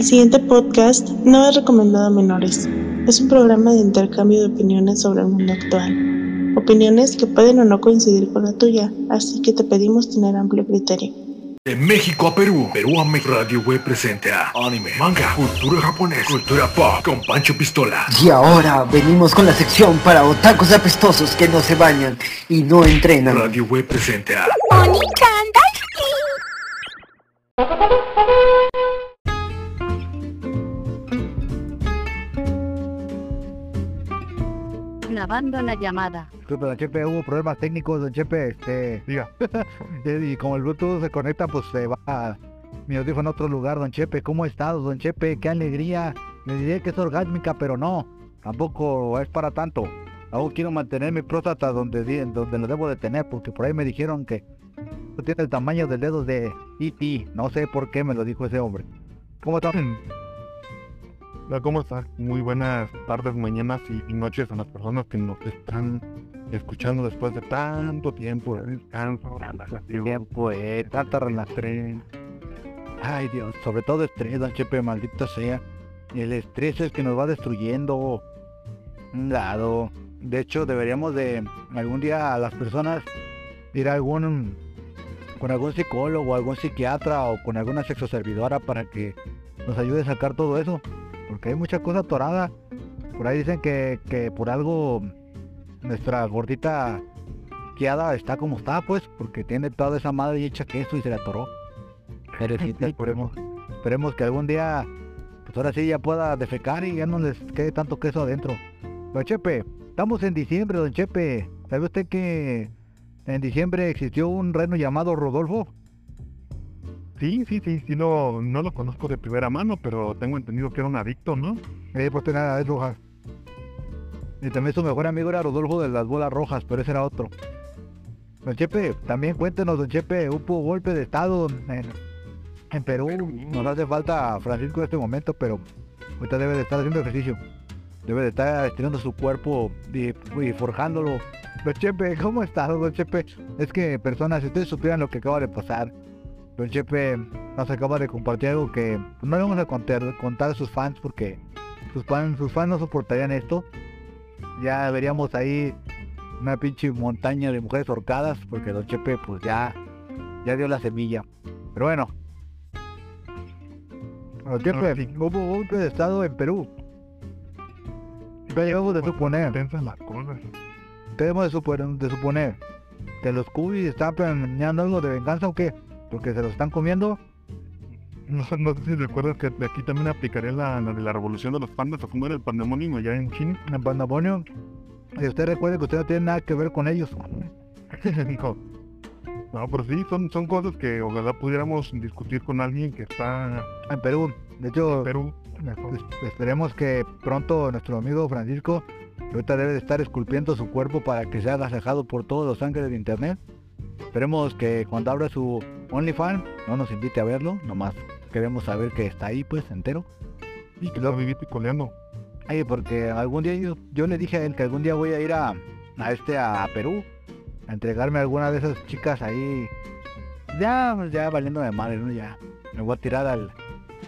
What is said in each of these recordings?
El siguiente podcast no es recomendado a menores. Es un programa de intercambio de opiniones sobre el mundo actual. Opiniones que pueden o no coincidir con la tuya, así que te pedimos tener amplio criterio. De México a Perú, Perú a México, Radio Web presenta anime, manga, cultura japonesa, cultura pop con Pancho Pistola. Y ahora venimos con la sección para otakus apestosos que no se bañan y no entrenan. Radio Web presenta Grabando la llamada. Disculpe, don Chepe, hubo problemas técnicos, don Chepe, este, diga. y como el Bluetooth se conecta, pues se va a mi audífono a otro lugar, don Chepe. ¿Cómo ha estado, don Chepe? Qué alegría. Le diré que es orgásmica, pero no, tampoco es para tanto. Aún quiero mantener mi próstata donde, donde lo debo de tener, porque por ahí me dijeron que no tiene el tamaño del dedo de E.T. No sé por qué me lo dijo ese hombre. ¿Cómo está? Hola, ¿cómo estás? Muy buenas tardes, mañanas y, noches a las personas que nos están escuchando después de tanto tiempo de descanso, relajación, Tiempo, eh, tanta relación. Ay Dios, sobre todo estrés, don Chepe, maldita sea. El estrés es el que nos va destruyendo. Un lado. De hecho, deberíamos de algún día a las personas ir a algún con algún psicólogo, algún psiquiatra o con alguna sexoservidora para que nos ayude a sacar todo eso. Porque hay mucha cosa atorada. Por ahí dicen que, que por algo nuestra gordita Kiada está como está, pues, porque tiene toda esa madre hecha queso y se le atoró. Perecita, esperemos, esperemos que algún día, pues ahora sí ya pueda defecar y ya no les quede tanto queso adentro. Don Chepe, estamos en diciembre, don Chepe. ¿Sabe usted que en diciembre existió un reno llamado Rodolfo? Sí, sí, sí, sí, no, no lo conozco de primera mano, pero tengo entendido que era un adicto, ¿no? Eh, pues tenía las rojas. Y también su mejor amigo era Rodolfo de las bolas rojas, pero ese era otro. Don Chepe, también cuéntenos, don Chepe, hubo golpe de estado en, en Perú. Nos hace falta Francisco en este momento, pero ahorita debe de estar haciendo ejercicio. Debe de estar estirando su cuerpo y, y forjándolo. Don Chepe, ¿cómo estás, don Chepe? Es que, personas, si ustedes supieran lo que acaba de pasar, Don Chepe nos acaba de compartir algo que no le vamos a contar, contar a sus fans porque sus fans, sus fans no soportarían esto. Ya veríamos ahí una pinche montaña de mujeres horcadas porque Don Chepe pues ya, ya dio la semilla. Pero bueno. Don Chepe, sí. hubo golpe de estado en Perú. Ya llegamos de suponer, las cosas. debemos de suponer, de suponer que los cubis están planeando algo de venganza o qué. Porque se los están comiendo. No, sé- no sé si recuerdas que de aquí también aplicaré la, la de la revolución de los pandas o cómo era el pandemonio allá en China. en Pandamonio. Y usted recuerde que usted no tiene nada que ver con ellos. no, no, pero sí, son, son cosas que ojalá pudiéramos discutir con alguien que está En Perú. De hecho, en Perú. Esperemos que pronto nuestro amigo Francisco, ahorita debe de estar esculpiendo su cuerpo para que sea agasajado por todos los ángeles de internet. Esperemos que cuando abra su OnlyFans no nos invite a verlo, nomás queremos saber que está ahí pues entero. Y que lo viví picoleando. Ay, porque algún día yo, yo le dije a él que algún día voy a ir a, a este a Perú a entregarme a alguna de esas chicas ahí. Ya, pues, ya valiendo de madre, ¿no? Ya. Me voy a tirar al,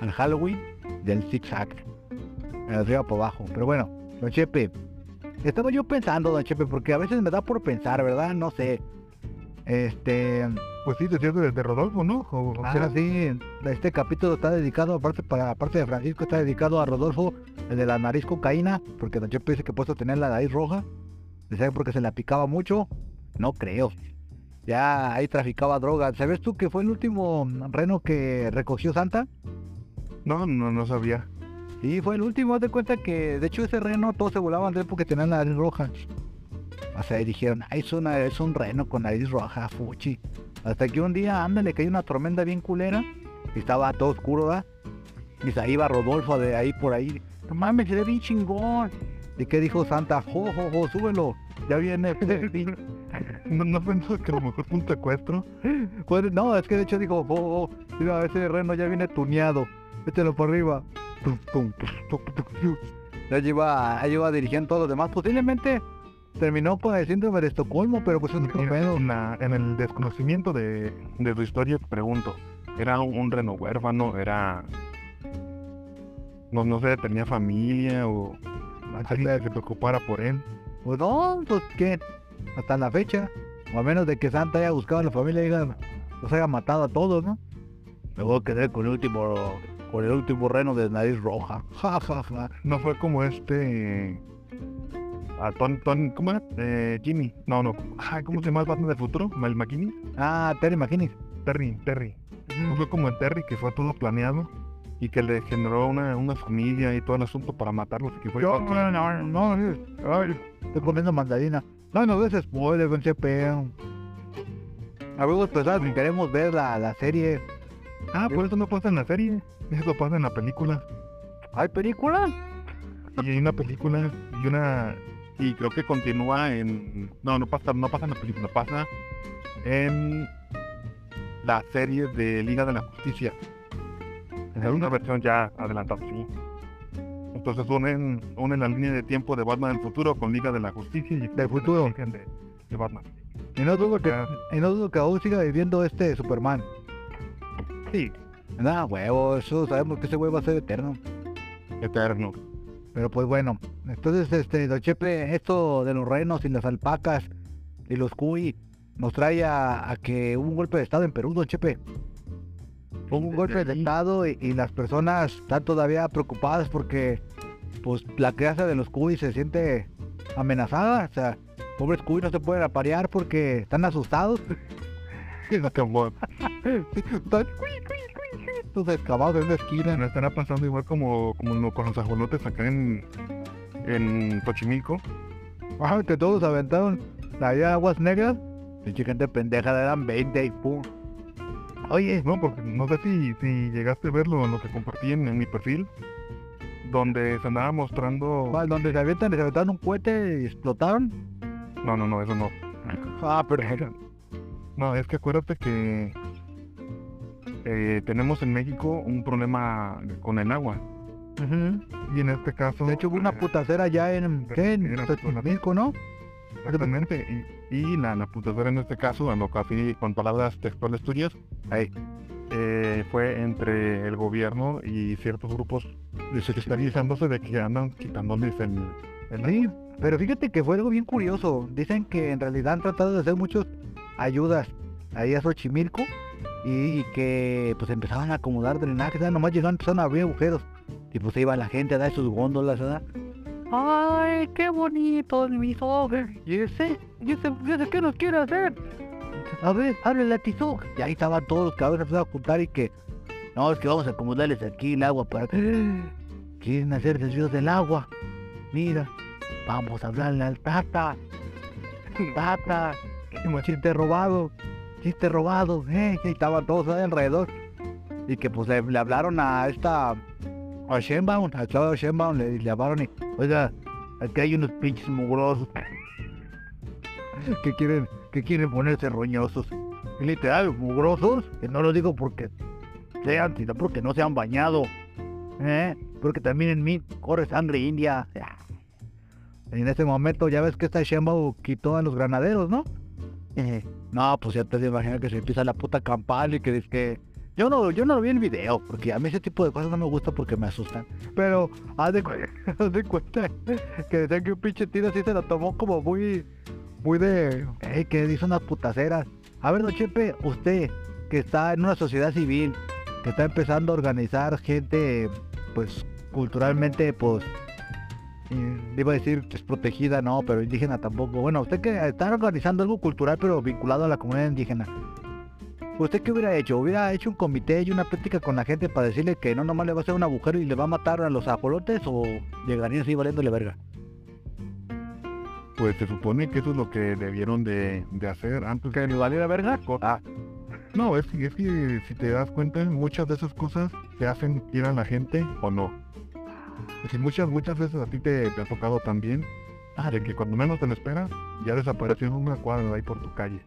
al Halloween del zigzag. Arriba para abajo. Pero bueno, don Chepe. Estaba yo pensando, don Chepe, porque a veces me da por pensar, ¿verdad? No sé. Este. Pues sí, decías de, de Rodolfo, ¿no? O- Ah, sea, sí, este capítulo está dedicado, aparte para aparte de Francisco, está dedicado a Rodolfo, el de la nariz cocaína, porque Don Chepe dice que puesto tener la nariz roja. Decía que porque se la picaba mucho. No creo. Ya ahí traficaba drogas. ¿Sabes tú que fue el último reno que recogió Santa? No, no, no sabía. Sí, fue el último. Haz de cuenta que, de hecho, ese reno todos se volaban de él porque tenía la nariz roja. O sea, y dijeron, "Ay, es, una, es un reno con nariz roja, fuchi. Hasta que un día, ándale, cayó una tormenta bien culera. Y estaba todo oscuro, ¿verdad? Y se iba Rodolfo de ahí por ahí. No mames, se ve bien chingón. ¿Y qué dijo Santa? Jo, jo, jo, súbelo. Ya viene. No, no pensó que a lo mejor fue un secuestro. Pues, no, es que de hecho dijo, oh, oh, mira, ese reno ya viene tuneado. Mételo por arriba. Ya lleva, ya lleva dirigiendo todo lo demás. Posiblemente terminó con el síndrome de Estocolmo, pero pues es otro pedo. en, la- en el desconocimiento de, de tu historia te pregunto, ¿era un, un reno huérfano? ¿Era no, no sé, tenía familia o alguien que se preocupara por él. Pues no, pues que hasta la fecha, o a menos de que Santa haya buscado a la familia y haya- los haya matado a todos, ¿no? Me voy a quedar con el último, con el último reno de nariz roja. Ja, ja, ja. No fue como este. A Ton, Ton, ¿cómo era? Eh, Jimmy. No, no. Ay, ¿Cómo se llama el Batman del futuro? ¿El McKinney? Ah, Terry McKinney. Terry, Terry. No fue como en Terry, que fue todo planeado y que le generó una, una familia y todo el asunto para matarlos. Que fue Yo, no, no, no, ay, estoy comiendo mandarina. No, no des spoiler, con peo. Amigos, pues ah, si queremos ver la, la serie. Ah, por eso no pasa en la serie. Eso pasa en la película. ¿Hay película? Y hay una película y una. Y creo que continúa en. No, no pasa, no pasa en la película, pasa en la serie de Liga de la Justicia. En una versión ya adelantada, sí. Entonces unen, unen la línea de tiempo de Batman del futuro con Liga de la Justicia y Del futuro. de, de Batman. Y no dudo que, y no dudo que aún siga viviendo este Superman. Sí, Nada, huevo, eso sabemos que ese huevo va a ser eterno. eterno. Pero pues bueno, entonces este, Don Chepe, esto de los renos y las alpacas y los cuy nos trae a, a que hubo un golpe de estado en Perú, Don Chepe. Hubo un golpe de estado y, y las personas están todavía preocupadas porque pues la crianza de los cuy se siente amenazada. O sea, pobres cuy no se pueden aparear porque están asustados. No te todos excavados en una esquina. Me estará pasando igual como, como con los ajolotes acá en, en Xochimilco. Ajá, que todos aventaron allá aguas negras. Pinche gente pendeja, eran 20 y pum. Oye, No, porque no sé si, si llegaste a verlo lo que compartí en, en mi perfil, donde se andaba mostrando... ¿cuál? donde se avientan, se aventaron un cohete y explotaron. No, no, no, eso no. Ah, pero No, es que acuérdate que eh, tenemos en México un problema con el agua. Y en este caso... de hecho hubo una eh, putacera allá en, ¿qué? en Era- Xochimilco, ¿no? Exactamente. Y, y la, la putadera en este caso, a lo que así con palabras textuales tuyas, ahí, eh, fue entre el gobierno y ciertos grupos especializándose de que andan quitándoles el, el Sí, pero fíjate que fue algo bien curioso. Dicen que en realidad han tratado de hacer muchas ayudas ahí a Xochimilco y, y que pues empezaban a acomodar drenajes, ¿verdad? nomás llegaban, empezaron a abrir agujeros y pues iba la gente a dar sus góndolas, ¿verdad? ¡Ay, qué bonito mis ojos! ¿Y ese? ¿Y ese, y ese qué nos quiere hacer? A ver, abre la tizoc. Y ahí estaban todos los cabrones empezaron a juntar y que... No, es que vamos a acomodarles aquí el agua para... Quieren hacer desvíos del agua. Mira, vamos a hablarle al Tata. Tata, chiste robado, chiste robado, eh, y estaban todos alrededor. Y que pues le, hablaron a esta, a Shenbaum, a Claudio Shenbaum, le, le hablaron y, oiga, aquí hay unos pinches mugrosos que quieren, que quieren ponerse roñosos. Y literal, mugrosos, que no lo digo porque sean, sino porque no se han bañado. ¿eh? Porque también en mí corre sangre india. En ese momento ya ves que esta Sheinbaum quitó a los granaderos, ¿no? Eh, no, pues ya te imaginas que se empieza la puta campal y que dice que... Yo no, yo no lo vi en video, porque a mí ese tipo de cosas no me gusta porque me asustan. Pero haz de, cuenta que decían que un pinche tiro así se lo tomó como muy... Muy de... Eh, que hizo unas putaceras. A ver, don Chepe, usted que está en una sociedad civil, que está empezando a organizar gente, pues, culturalmente, pues, iba a decir desprotegida, no, pero indígena tampoco. Bueno, usted que está organizando algo cultural, pero vinculado a la comunidad indígena. ¿Usted qué hubiera hecho? ¿Hubiera hecho un comité y una plática con la gente para decirle que no nomás le va a hacer un agujero y le va a matar a los ajolotes o llegaría así valiéndole verga? Pues se supone que eso es lo que debieron de, de hacer antes ¿Que le valiera verga? Ah, No, es, que- es que si te das cuenta, muchas de esas cosas se hacen quiera la gente o no. Si muchas, muchas veces a ti te, te ha tocado también, ah, de que cuando menos te lo esperas, ya desapareció en una cuadra de ahí por tu calle.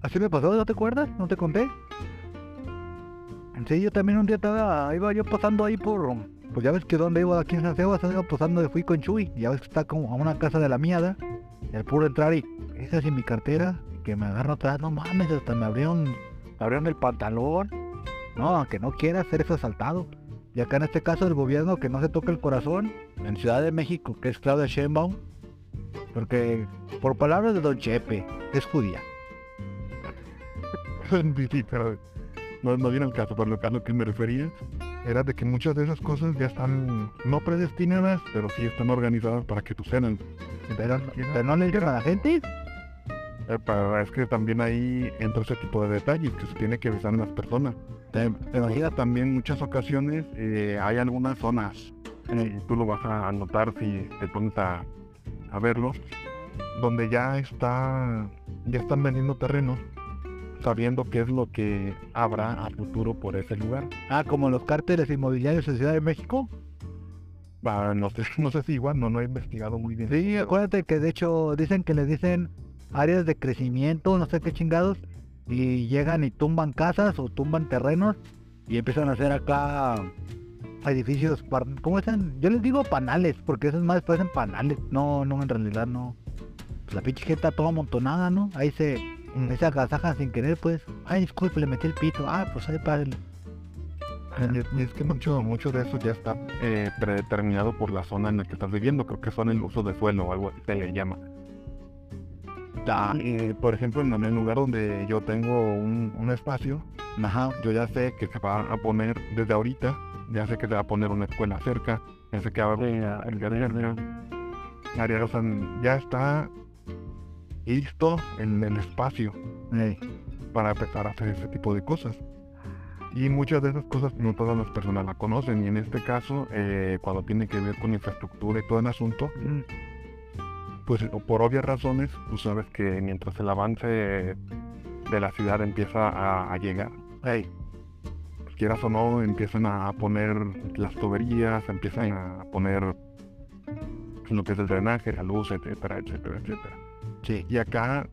Así me pasó, ¿no te acuerdas? ¿No te conté? Sí, yo también un día estaba, iba yo pasando ahí por, pues ya ves que donde iba aquí en San Sebas, iba pasando, fui con Chuy, ya ves que está como a una casa de la miada, y al puro entrar y, esa es mi cartera, que me agarro atrás, no mames, hasta me abrieron, me abrieron el pantalón, no, aunque no quiera ser eso asaltado, Y acá en este caso el gobierno que no se toca el corazón, en Ciudad de México, que es Claudia Sheinbaum, porque por palabras de Don Chepe, es judía. sí, pero no, no viene el caso, pero lo, a lo que me refería era de que muchas de esas cosas ya están no predestinadas, pero sí están organizadas para que sucedan. Pero, pero no le digan a la gente. Eh, pero es que también ahí entra ese tipo de detalles que se tiene que avisar a las personas. Te, te imaginas también en muchas ocasiones eh, hay algunas zonas, eh, y tú lo vas a notar si te pones a, a verlo, donde ya está, ya están vendiendo terrenos sabiendo qué es lo que habrá a futuro por ese lugar. Ah, como los cárteles inmobiliarios en Ciudad de México. Ah, no, sé, no sé si igual, no, no he investigado muy bien. Sí, acuérdate que de hecho dicen que les dicen áreas de crecimiento, no sé qué chingados, y llegan y tumban casas o tumban terrenos y empiezan a hacer acá edificios, ¿cómo están? Yo les digo panales, porque esos más parecen panales. No, no, en realidad no. Pues la pinche gente está toda amontonada, ¿no? Ahí se, ahí se agasajan sin querer, pues. Ay, disculpe, le metí el pito. Ah, pues ahí para es, y es que mucho, mucho de eso ya está eh, predeterminado por la zona en la que estás viviendo. Creo que son el uso de suelo o algo así se le llama. Eh, por ejemplo, en el lugar donde yo tengo un, un espacio, ajá, yo ya sé que se va a poner desde ahorita, ya sé que se va a poner una escuela cerca, ya sé que va a haber ya. está listo el, el espacio para empezar a hacer ese tipo de cosas. Y muchas de esas cosas no todas las personas la conocen y en este caso, eh, cuando tiene que ver con infraestructura y todo el asunto, pues por obvias razones, tú sabes que mientras el avance de la ciudad empieza a, a llegar, hey, pues quieras o no, empiezan a poner las tuberías, empiezan a poner lo que es el drenaje, la luz, etcétera, etcétera, etcétera. Sí. Y acá,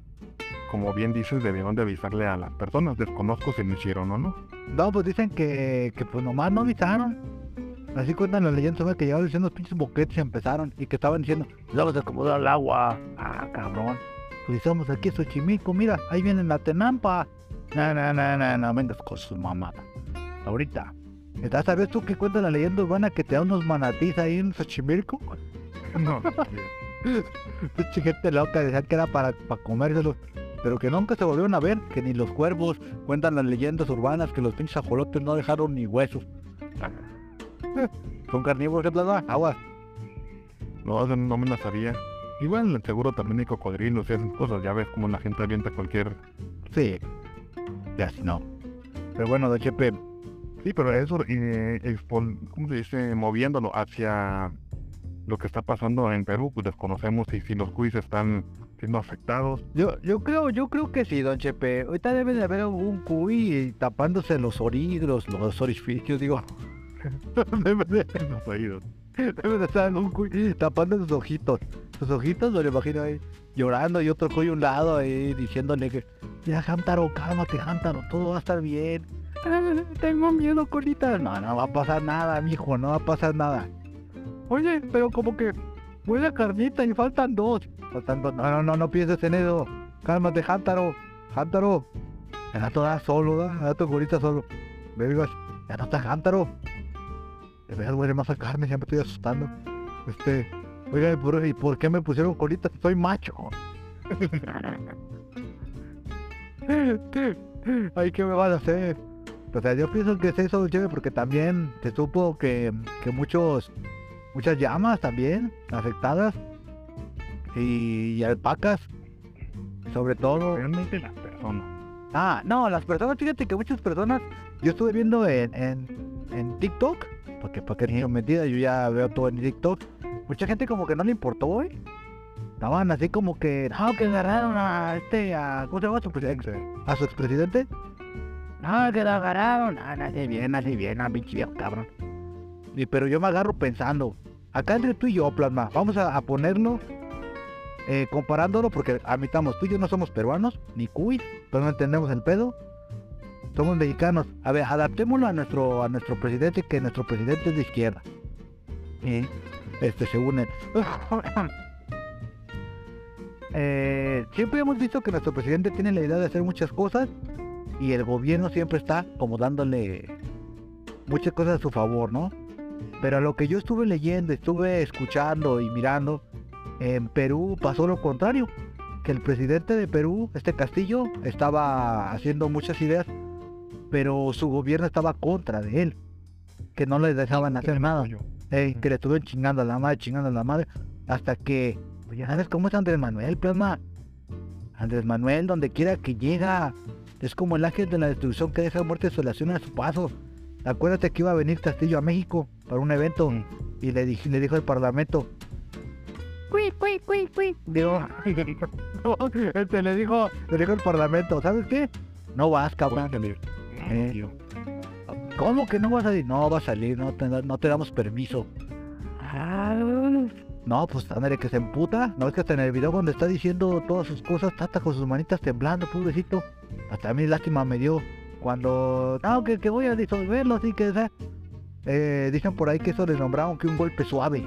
como bien dices, debieron de avisarle a las personas, desconozco si lo hicieron o no. No, pues dicen que, que pues nomás no avisaron. Así cuentan las leyendas que llegaron diciendo los pinches boquetes y empezaron. Y que estaban diciendo, vamos a acomodar el agua. Ah, cabrón. Pues estamos aquí en Xochimilco, mira, ahí viene la tenampa. No, no, no, no, no, vengas con su mamada. Ahorita. ¿Estás ¿Sabes tú que cuenta la leyenda urbana que te da unos manatís ahí en Xochimilco? No, Pinche gente loca, decían que era para, para comérselos. Pero que nunca se volvieron a ver, que ni los cuervos cuentan las leyendas urbanas que los pinches ajolotes no dejaron ni huesos. Son carnívoros de plata, agua. no, no me la sabía. Igual seguro también hay cocodrilos y esas cosas, ya ves como la gente avienta cualquier... Sí, ya si no. Pero bueno, don Chepe, Sí, pero eso, eh, expo- ¿cómo se dice? Moviéndolo hacia lo que está pasando en Perú, pues desconocemos si, si los cuis están siendo afectados. yo, yo creo, yo creo que sí, don Chepe. Ahorita debe de haber un cuy tapándose los orígenes, los orificios, digo. Los oídos. un cuy tapando sus ojitos. Sus ojitos, me lo imagino ahí llorando y otro cuy a un lado ahí diciéndole que, ya Hamtaro, cálmate Hamtaro, todo va a estar bien. "Ah, Tengo miedo, colita. No, no va a pasar nada, mijo, no va a pasar nada. Oye, pero como que huele a carnita y faltan dos. Faltan dos. No, no, no, no pienses en eso. Cálmate, Hamtaro. Hamtaro. Ya no estás solo, ¿da? Ya tu colita solo. Vergas, ya no estás Hamtaro. De veras huele más a carne, ya me estoy asustando. Este, oiga, ¿y por, qué me pusieron colita soy macho? Ay, ¿qué me van a hacer? O sea, yo pienso que es eso, chévere, porque también se supo que, que muchos, muchas llamas también afectadas y, y alpacas, sobre todo. Realmente las personas. Ah, no, las personas, fíjate que muchas personas, yo estuve viendo en, en, en TikTok, porque para que no mentira, yo ya veo todo en TikTok, mucha gente como que no le importó, ¿eh? Estaban así como que, no, que agarraron a este, a, ¿cómo se llama su presidente? A su expresidente. No, que lo agarraron, ah, nace bien, nace bien, a pinche viejo cabrón. Y, pero yo me agarro pensando, acá entre tú y yo, plasma, vamos a, a ponerlo, eh, comparándolo, porque admitamos, tú y yo no somos peruanos, ni cuy, pero no entendemos el pedo. Somos mexicanos. A ver, adaptémoslo a nuestro, a nuestro presidente, que nuestro presidente es de izquierda. Y, este, según él. Eh, siempre hemos visto que nuestro presidente tiene la idea de hacer muchas cosas y el gobierno siempre está como dándole muchas cosas a su favor, ¿no? Pero a lo que yo estuve leyendo, estuve escuchando y mirando, en Perú pasó lo contrario. Que el presidente de Perú, este Castillo, estaba haciendo muchas ideas, pero su gobierno estaba contra de él. Que no le dejaban hacer nada. Que le estuvieron chingando a la madre, chingando a la madre, hasta que, pues ya sabes cómo es Andrés Manuel, plasma. Andrés Manuel, donde quiera que llega, es como el ángel de la destrucción que deja muerte y desolación a su paso. Acuérdate que iba a venir Castillo a México para un evento y le, dij- le dijo al parlamento. Cui, cui, cui, cui. Digo, este le dijo, le dijo al parlamento, ¿sabes qué? No vas, cabrón. Eh. Tío. ¿Cómo que no vas a salir? No, va a salir, no te, no te damos permiso. No, pues ándale que se emputa. No es que hasta en el video cuando está diciendo todas sus cosas, hasta con sus manitas temblando, pobrecito. Hasta a mí lástima me dio cuando. No, que, que voy a disolverlo, así que. eh, dicen por ahí que eso le nombraron que un golpe suave.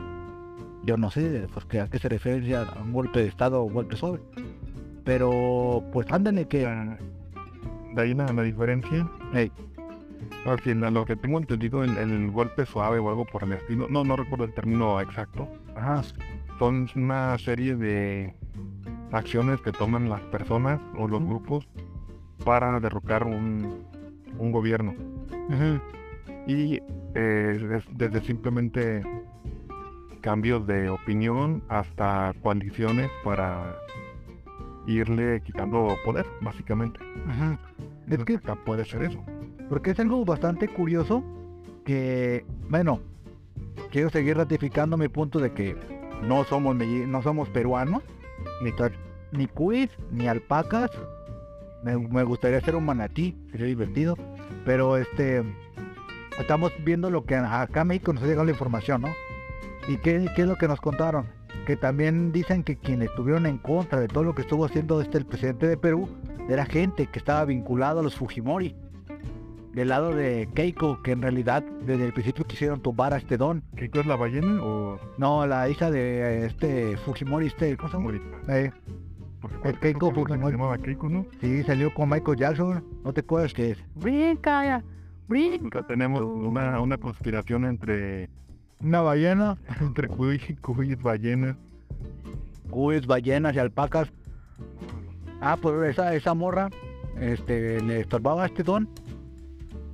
Yo no sé, pues que a qué se refiere a un golpe de estado o un golpe suave. Pero, pues ándale que. De ahí la, la diferencia. Ey. Porque la- lo que tengo entendido, el, el golpe suave o algo por el estilo, no, no recuerdo el término exacto, Ajá. son una serie de acciones que toman las personas o los grupos para derrocar un, un gobierno. Y eh, des- desde simplemente cambios de opinión hasta coaliciones para irle quitando poder, básicamente. Es Entonces, que acá puede ser eso. Porque es algo bastante curioso que, bueno, quiero seguir ratificando mi punto de que no somos no somos peruanos, ni, ni cuis, ni alpacas. Me, me gustaría ser un manatí, sería divertido. Pero este, estamos viendo lo que acá en México nos ha llegado la información, ¿no? ¿Y qué, qué es lo que nos contaron? Que también dicen que quienes estuvieron en contra de todo lo que estuvo haciendo este el presidente de Perú era gente que estaba vinculado a los Fujimori del lado de Keiko, que en realidad desde el principio quisieron tumbar a este don. ¿Keiko es la ballena o No, la hija de eh, este Fujimori, este, ¿cómo se llama? Eh, El Keiko Fujimori. Se llamaba Keiko, ¿no? sí, salió con Michael Jackson, ¿no te acuerdas que es? Brinca, ya, brinca. Tenemos una, una conspiración entre, Una ballena, entre cuy, cuy, ballenas. cuyes, ballenas y alpacas. Ah, pues esa, esa morra, este, le estorbaba a este don.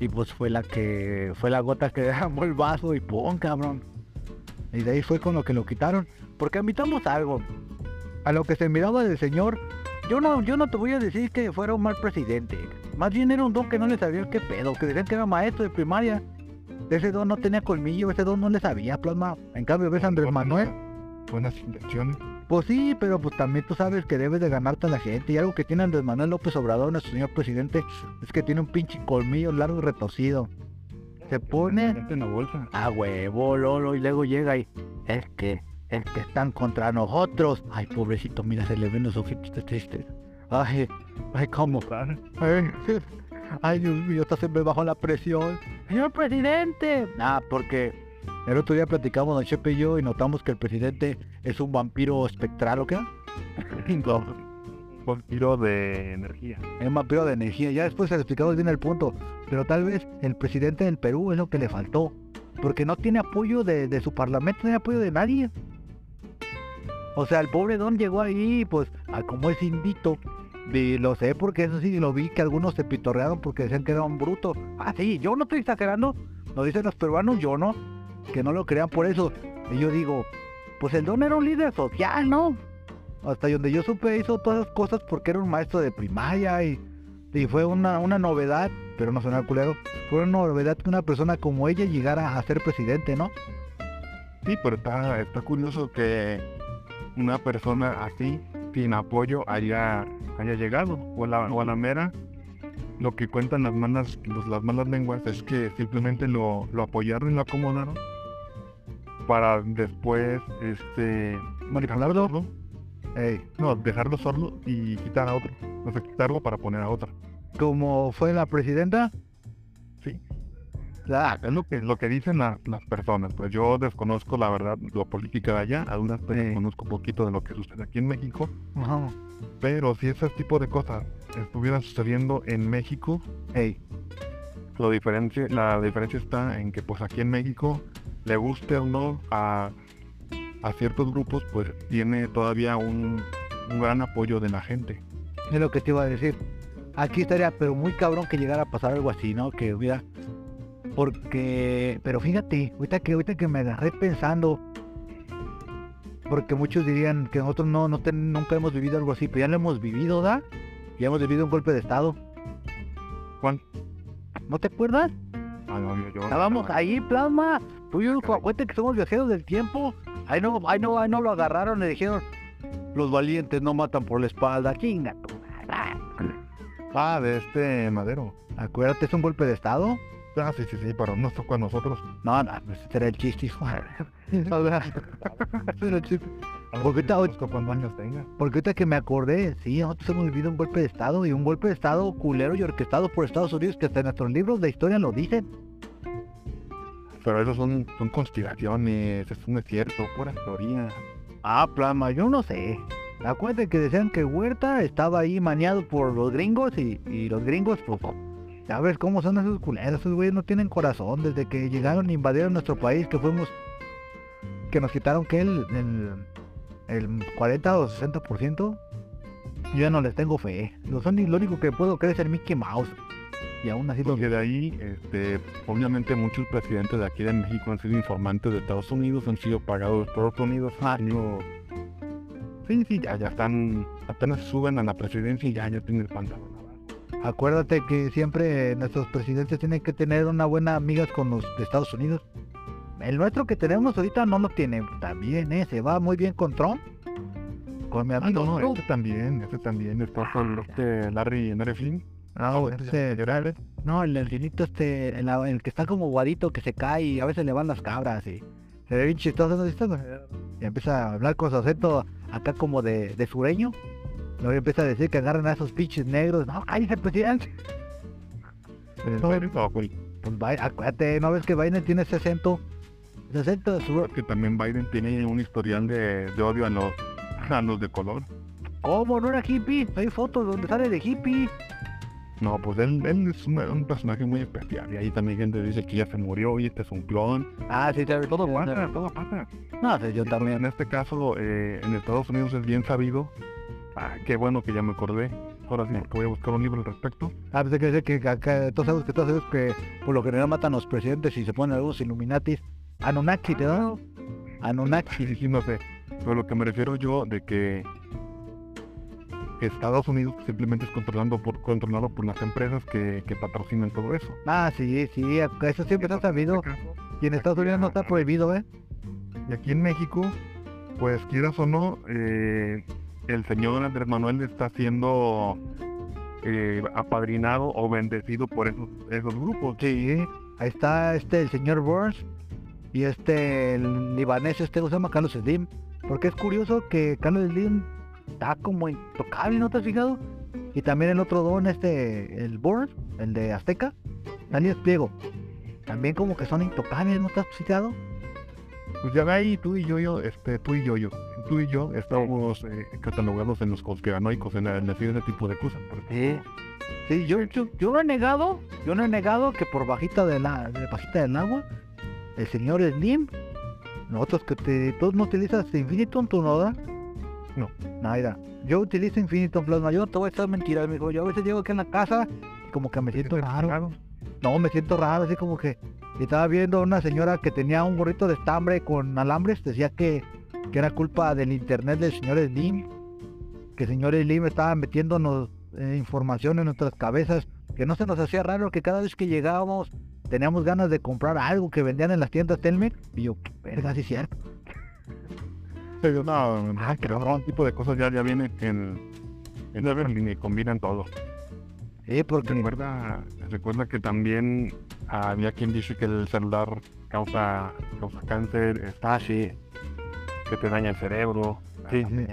Y pues fue la que, fue la gota que derramó el vaso y ¡pum, cabrón! Y de ahí fue con lo que lo quitaron. Porque admitamos algo. A lo que se miraba del señor, yo no, yo no te voy a decir que fuera un mal presidente. Más bien era un don que no le sabía qué pedo. Que decían que era maestro de primaria. Ese don no tenía colmillo, ese don no le sabía plasma. En cambio ves a Andrés Manuel. Buenas intenciones. Pues sí, pero pues también tú sabes que debes de ganarte a la gente. Y algo que tiene Andrés Manuel López Obrador, nuestro señor presidente, es que tiene un pinche colmillo largo y retorcido. Se pone en la bolsa. a huevo, Lolo, y luego llega y es que, es que están contra nosotros. Ay, pobrecito, mira, se le ven los ojitos tristes. Ay, ay, cómo. Ay, ay, Dios mío, hasta se me bajó la presión. Señor presidente. Ah, porque el otro día platicamos Don Chepe y yo y notamos que el presidente es un vampiro espectral, ¿o qué? Con tiro de energía. Es un vampiro de energía. Ya después se le explicamos bien el punto. Pero tal vez el presidente del Perú es lo que le faltó. Porque no tiene apoyo de, de su parlamento, no tiene apoyo de nadie. O sea, el pobre don llegó ahí, pues, a como es indito. Lo sé porque eso sí lo vi que algunos se pitorrearon porque decían que era un bruto. Ah, sí, yo no estoy exagerando. Lo dicen los peruanos, yo no. Que no lo crean por eso. Y yo digo, pues el don era un líder social, ¿no? Hasta donde yo supe hizo todas esas cosas porque era un maestro de primaria y, y fue una, una novedad, pero no suena culero, fue una novedad que una persona como ella llegara a ser presidente, ¿no? Sí, pero está, está curioso que una persona así, sin apoyo, haya, haya llegado. O a, la, o a la mera, lo que cuentan las malas, los- las malas lenguas es que simplemente lo, lo apoyaron y lo acomodaron para después, este... Manipularlo. sordo. Ey, No, dejarlo sordo y quitar a otro. O sea, quitarlo para poner a otra. como fue la presidenta, Sí. Ah, Es lo que, lo que dicen las, las personas. Pues yo desconozco la verdad, lo política de allá. A duras penas Sí. conozco un poquito de lo que sucede aquí en México. ajá, Pero si ese tipo de cosas estuvieran sucediendo en México, ey, Lo diferencia, la diferencia está en que pues aquí en México, le guste o no a, a ciertos grupos, pues tiene todavía un, un gran apoyo de la gente. Es lo que te iba a decir. Aquí estaría, pero muy cabrón que llegara a pasar algo así, ¿no? Que hubiera. Porque. Pero fíjate, ahorita que, ahorita que me agarré pensando. Porque muchos dirían que nosotros no, no ten- nunca hemos vivido algo así, pero ya lo hemos vivido, ¿da? Ya hemos vivido un golpe de estado. Juan, ¿No te acuerdas? ah, no, yo, yo- Estábamos ahí, plasma. Tú y yo, cuenta que somos viajeros del tiempo. Ahí no, ahí no, ahí no lo agarraron, le dijeron. Los valientes no matan por la espalda. Chinga tu. Ah, de este Madero. Acuérdate, es un golpe de estado. Ah, sí, sí, sí, pero no tocó a nosotros. No, no, pues ese era el chiste, hijo. O sea, ese era el chiste. Porque ahorita, porque ahorita que me acordé, sí, nosotros hemos vivido un golpe de estado y un golpe de estado culero y orquestado por Estados Unidos que hasta en nuestros libros de historia lo dicen. Pero esos son, son conspiraciones, eso no es cierto, pura teoría. Ah, plasma, yo no sé. Acuérdate que decían que Huerta estaba ahí maniado por los gringos y, y los gringos, pues, ya ves cómo son esos culeros, esos güeyes no tienen corazón desde que llegaron e invadieron nuestro país, que fuimos, que nos quitaron que el, el, el 40 o 60%. Yo ya no les tengo fe. Lo, son, lo único que puedo creer es el Mickey Mouse. Y aún así los... Porque de ahí, este, obviamente muchos presidentes de aquí de México han sido informantes de Estados Unidos, han sido pagados por Estados Unidos, han sido- Sí, sí, ya, ya están, apenas suben a la presidencia y ya, ya tienen el pantalón. Acuérdate que siempre nuestros presidentes tienen que tener una buena amiga con los de Estados Unidos. El nuestro que tenemos ahorita no lo tiene también, ¿eh? Se va muy bien con Trump. Con mi Ah, amigo no, no, Trump. este también, este también, está con este Larry, Larry Flynn. No, Este este- llorar, no, el delfinito este, el, el que está como guadito, que se cae y a veces le van las cabras y se ve bien chistoso, ¿no? Y empieza a hablar con su acento acá como de, de sureño. Luego empieza a decir que agarran a esos pinches negros. No, cállate, presidente. No, no, güey. Pues Bi- acuérdate, ¿no ves que Biden tiene ese acento? Ese acento de sur. que también Biden tiene un historial de, de odio a los, a los de color. ¿Cómo? ¿No era hippie? Hay fotos donde sale de hippie. No, pues él, él es un, un personaje muy especial. Y ahí también gente dice que ya se murió y este es un clon. Ah, sí, te Todo pasa, todo pasa. No, sí, yo En también. este caso, eh, en Estados Unidos es bien sabido. Ah, qué bueno que ya me acordé. Ahora sí, porque voy a buscar un libro al respecto. Ah, pensé que decía que acá, todos sabemos que todos sabemos que por lo general matan a los presidentes y se ponen algunos Illuminatis. Anunnaki, ¿te da? Anunnaki. Sí, sí, no sé. Pero lo que me refiero yo de que Estados Unidos simplemente es controlando por, controlado por las empresas que, que patrocinan todo eso. Ah, sí, sí, eso siempre está sabido. Y en Estados Unidos no está prohibido, ¿eh? Y aquí en México, pues quieras o no, eh, el señor Andrés Manuel está siendo eh, apadrinado o bendecido por esos, esos grupos. Sí, ahí está este, el señor Burns y este, el libanés, este, ¿cómo se llama? Carlos Slim. Porque es curioso que Carlos Slim está como intocable, ¿no te has fijado? Y también el otro don, este, el Burns, el de Azteca, Daniel Pliego. También como que son intocables, ¿no te has fijado? Pues ya ve ahí tú y yo, yo, este, tú y yo, yo, tú y yo estamos eh, catalogados en los conspiranoicos, en, en decir ese tipo de cosas. Sí. Sí, yo, yo, yo no he negado, yo no he negado que por bajita de la, de bajita del agua, el señor Slim, nosotros que te, tú no utilizas Infinitum, tú no, ¿verdad? No. Nada, yo utilizo Infinitum Plasma, yo no te voy a estar mentiras, amigo, yo a veces llego aquí en la casa y como que me siento raro, no, me siento raro, así como que estaba viendo una señora que tenía un gorrito de estambre con alambres, decía que, que era culpa del internet del señor Slim, que el señor Slim estaba metiéndonos eh, información en nuestras cabezas, que no se nos hacía raro que cada vez que llegábamos teníamos ganas de comprar algo que vendían en las tiendas Telmex, y yo, verga, sí es cierto. Pero no, no, ese tipo de cosas ya, ya vienen en, en Everly y combinan todo. Sí, porque Recuerda, recuerda que también había quien dice que el celular causa, causa cáncer, está así, que te daña el cerebro. Sí, sí.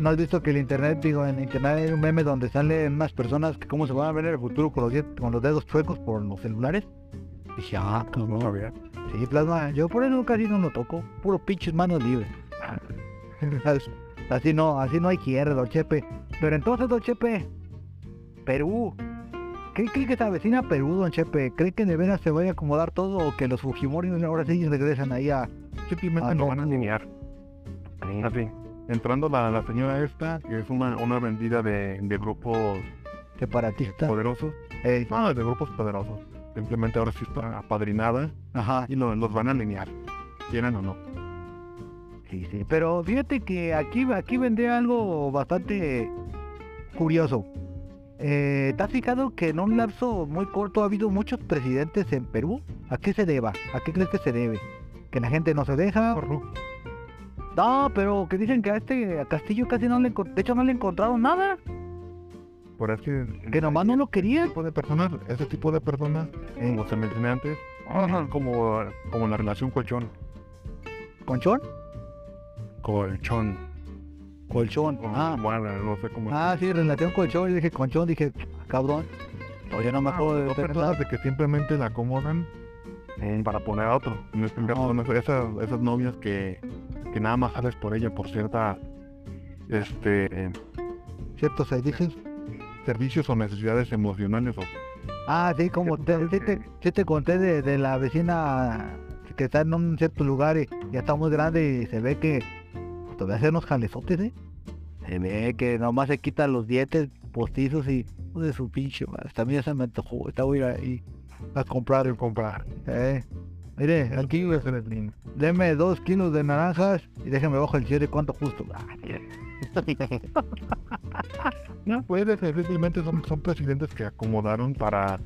¿No has visto que el internet, digo, en internet hay un meme donde salen unas personas que cómo se van a ver en el futuro con los, con los dedos chuecos por los celulares? Dije, ah, No, a ver. sí, plasma, yo por eso casi no lo toco, puro pinches manos libres. así no, así no hay quiere, don Chepe. Pero entonces, don Chepe, Perú, ¿Qué cree que se avecina Perú, don Chepe? ¿Cree que de veras se vaya a acomodar todo o que los Fujimori ahora sí regresan ahí a... Simplemente Ah, no, van a alinear. Así. Entrando la, la señora esta, que es una, una vendida de, de grupos separatistas? poderosos. Ey, No, de grupos poderosos. Simplemente ahora sí está apadrinada ajá, y lo- los van a alinear. Quieran o no. sí, sí. Pero fíjate que aquí, aquí vendría algo bastante curioso. Eh, ¿Te has fijado que en un lapso muy corto ha habido muchos presidentes en Perú? ¿A qué se deba? ¿A qué crees que se debe? ¿Que la gente no se deja? Corrupto. No, pero que dicen que a este a Castillo casi no le de hecho no le encontraron nada, Por eso que, que nomás no lo querían. tipo de personas, ese tipo de personas, Eh, como se mencioné antes, como, como la relación colchón. ¿Conchón? Colchón. Colchón. Ah, Ah, bueno, no sé cómo. ah, sí, relación colchón. Yo dije conchón, dije, cabrón. Todavía no me acuerdo de Son pensar. personas de que simplemente la acomodan para poner a otro. En este caso, esas, esas novias que, que nada más sales por ella por cierta este ¿Cierto? Se dices. servicios o necesidades emocionales o Ah, sí, como te, sí te, sí te conté de, de la vecina que está en un cierto lugar y ya está muy grande y se ve que todavía hace unos jalezotes, ¿eh? Se ve que nomás se quita los dientes postizos y de su pinche. También se me antojó, esta voy a ir ahí a comprar. de comprar. Eh, mire, aquí güey, deme dos kilos de naranjas y déjeme bajo el cierre cuánto justo. Ah, No, puede ser, simplemente son, son presidentes que acomodaron para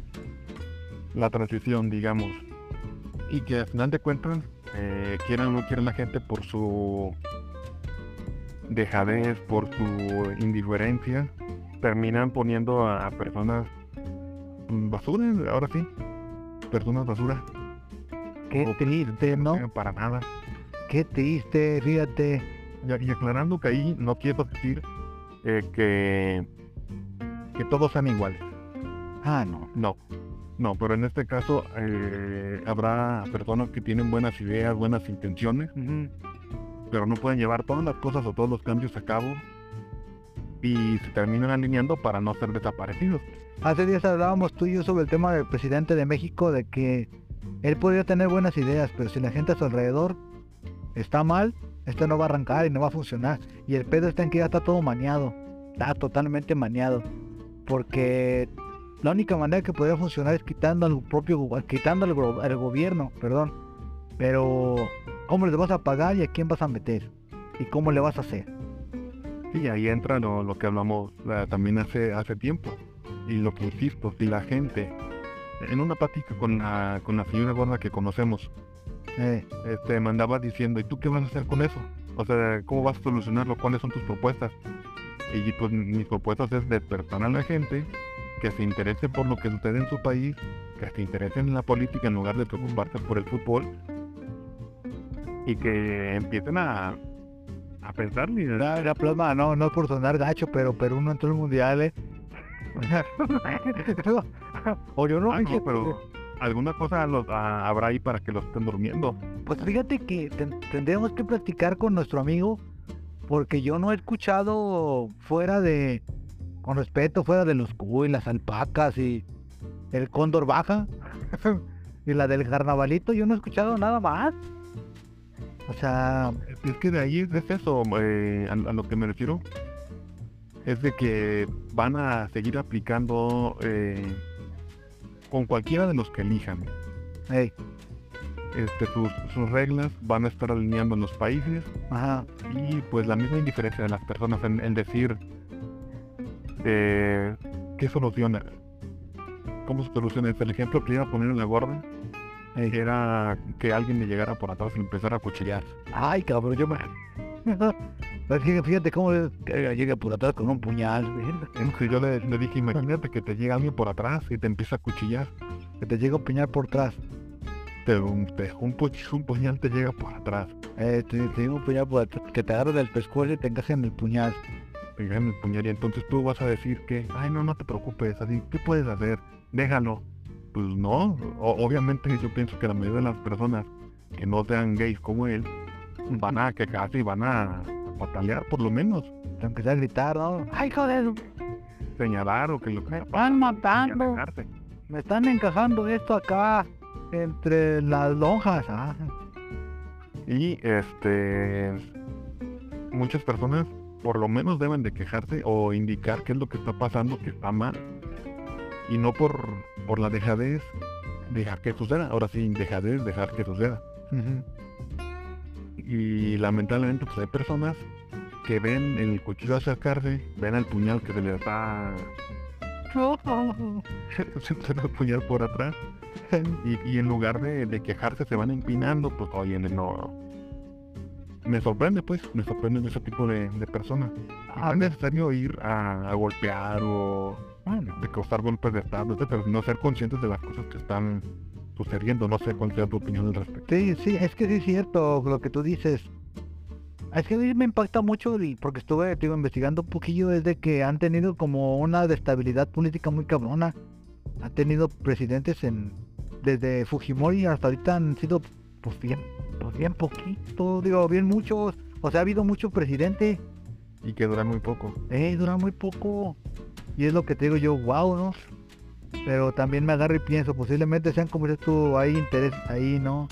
la transición, digamos. Y que al final de cuentas, eh, quieran o no quieran la gente por su dejadez, por su indiferencia, terminan poniendo a, a personas basura, ahora sí. Personas basura. Qué triste, ¿no? Eh, Para nada. Qué triste, fíjate. Y, y aclarando que ahí no quiero decir eh, que, que todos sean iguales. Ah, no. No, no, pero en este caso eh, habrá personas que tienen buenas ideas, buenas intenciones, pero no pueden llevar todas las cosas o todos los cambios a cabo y se terminan alineando para no ser desaparecidos. Hace días hablábamos tú y yo sobre el tema del presidente de México, de que él podría tener buenas ideas, pero si la gente a su alrededor está mal, esto no va a arrancar y no va a funcionar. Y el pedo está en que ya está todo maniado, está totalmente maniado, porque la única manera que podría funcionar es quitando al propio, quitando al gobierno, perdón. Pero ¿cómo les vas a pagar y a quién vas a meter? ¿Y cómo le vas a hacer? Y ahí entra lo, que hablamos eh, también hace, hace tiempo. Y lo que insisto, si la gente, en una plática con la, con la señora gorda que conocemos, Eh, este, me diciendo, ¿y tú qué vas a hacer con eso? O sea, ¿cómo vas a solucionarlo? ¿Cuáles son tus propuestas? Y pues mis propuestas es despertar a la gente que se interese por lo que sucede en su país, que se interese en la política en lugar de preocuparse por el fútbol y que empiecen a, a pensar y La, la plasma, no, no es por sonar gacho, pero Perú no entró en el mundial, ¿eh? o yo no. Ay, no, pero alguna cosa los- a- habrá ahí para que los estén durmiendo. Pues fíjate que ten- tendremos que platicar con nuestro amigo, porque yo no he escuchado fuera de, con respeto, fuera de los cuy, las alpacas y el cóndor baja y la del carnavalito, yo no he escuchado nada más. O sea, Es que de ahí es eso, eh, a, a lo que me refiero. Es de que van a seguir aplicando eh, con cualquiera de los que elijan. hey, Este, sus, sus reglas van a estar alineando en los países ajá, y pues la misma indiferencia de las personas en, en decir eh, qué soluciona. ¿Cómo se soluciona? El ejemplo que iba a poner en la gorda hey. era que alguien le llegara por atrás y empezara a cuchillar. Ay, cabrón, yo me... Fíjate, cómo llega por atrás con un puñal. Entonces yo le, le dije, imagínate que te llega alguien por atrás y te empieza a cuchillar. que te llega un puñal por atrás. Te, un, te- un, pu- un puñal te llega por atrás. Eh, te, te llega un puñal por atrás, que te agarra del pescuezo y te encaja en el puñal. Te en el puñal y entonces tú vas a decir que, ay no, no te preocupes, así, ¿qué puedes hacer? Déjalo. Pues no, o- obviamente yo pienso que la mayoría de las personas que no sean gays como él van a quejarse y van a patalear por lo menos. Te empecé a gritar, ¿no? ¡Ay, joder! señalar o que lo que Me están matando. Me están encajando esto acá entre las lonjas. Ah, Y este muchas personas por lo menos deben de quejarse o indicar qué es lo que está pasando que está mal. Y no por, por la dejadez dejar que suceda. Ahora sí, dejadez dejar que suceda. Y lamentablemente pues hay personas que ven el cuchillo acercarse, ven el puñal que se le está se el puñal por atrás y, y en lugar de, de quejarse se van empinando, pues oye, no. Me sorprende pues, me sorprende ese tipo de, de personas. Es necesario ir a, a golpear o de causar golpes de estado, etcétera, sino ser conscientes de las cosas que están sucediendo. No sé cuál sea tu opinión al respecto. Sí, sí, es que sí es cierto lo que tú dices. Es que a mí me impacta mucho el- porque estuve digo, investigando un poquillo desde que han tenido como una destabilidad política muy cabrona. Han tenido presidentes en desde Fujimori hasta ahorita han sido pues bien, pues bien poquito, digo, bien muchos. O sea, ha habido mucho presidente, Y que duran muy poco. eh, dura muy poco. Y es lo que te digo yo, wow, ¿no? Pero también me agarro y pienso, posiblemente sean como tú, hay interés ahí, ¿no?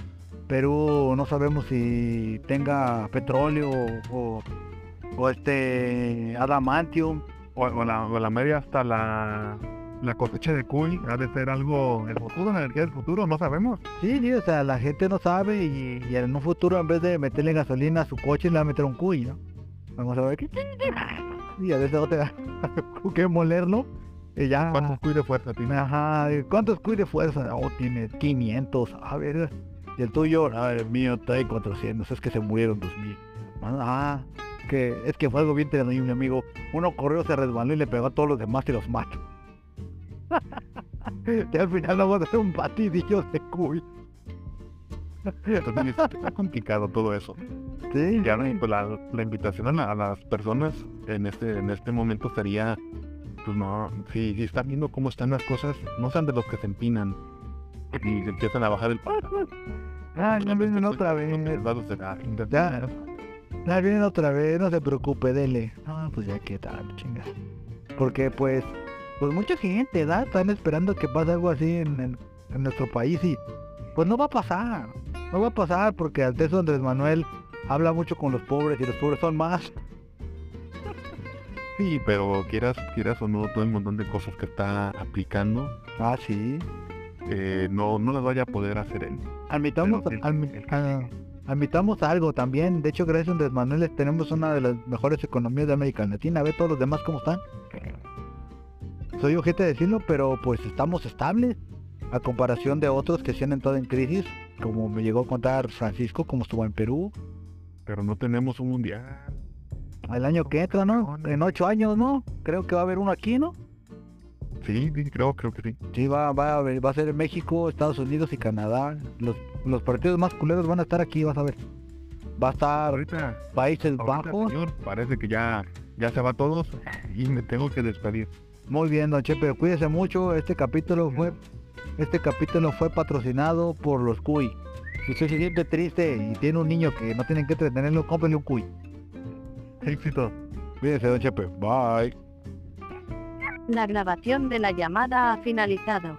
Perú no sabemos si tenga petróleo o, o este adamantium. O, o la, o la media hasta la, la cosecha de cuy ha de ser algo el futuro, la energía del futuro, no sabemos. Sí, sí, o sea, la gente no sabe y, y en un futuro en vez de meterle gasolina a su coche le va a meter un cuy, ¿no? Vamos a ver qué y a veces no te da que molerlo y ya. ¿Cuántos cuy de fuerza tiene? Ajá, ¿cuántos cuy de fuerza? Oh, tiene 500, a ver. Y el tuyo, a ver, el mío trae 400, es que se murieron 2000. Ah, que es que fue algo bien terrible, amigo. Uno corrió, se resbaló y le pegó a todos los demás y los mató. y al final vamos a hacer un batidillo de cuy. Entonces, está complicado todo eso. Sí, Ya no, pues, la, la invitación a, la- a las personas en este, en este momento sería, pues no, si, si están viendo cómo están las cosas, no sean de los que se empinan y se empiezan a bajar el Ah, ya vienen otra vez. Ya, ya vienen otra vez, no se preocupe, dele. No, pues ya qué tal, chinga. Porque pues, pues mucha gente, ¿verdad? Están esperando que pase algo así en, en- en nuestro país y pues no va a pasar. No va a pasar porque ante eso Andrés Manuel habla mucho con los pobres y los pobres son más. Sí, pero quieras, quieras o no, todo el montón de cosas que está aplicando, Ah, sí. eh, no, no las vaya a poder hacer él. Admitamos, el- admi- ah, admitamos algo también. De hecho, gracias a Andrés Manuel tenemos una de las mejores economías de América Latina. Ve todos los demás cómo están. Soy ojete de decirlo, pero pues estamos estables. A comparación de otros que se han entrado en crisis, como me llegó a contar Francisco, como estuvo en Perú. Pero no tenemos un mundial. El año que entra, ¿no? En ocho años, ¿no? Creo que va a haber uno aquí, ¿no? Sí, sí, creo, creo que sí. Sí, va, va, va a ser en México, Estados Unidos y Canadá. Los, los partidos más culeros van a estar aquí, vas a ver. Va a estar Ahorita, Países ahorita, Bajos. señor, parece que ya, ya se va todos y me tengo que despedir. Muy bien, don Chepe, cuídese mucho. Este capítulo fue este capítulo fue patrocinado por los Cuy. Si usted siente triste y tiene un niño que no tienen que entretenerlo, cómprele un Cuy. Éxito. Cuídese, don Chepe. Bye. La grabación de la llamada ha finalizado.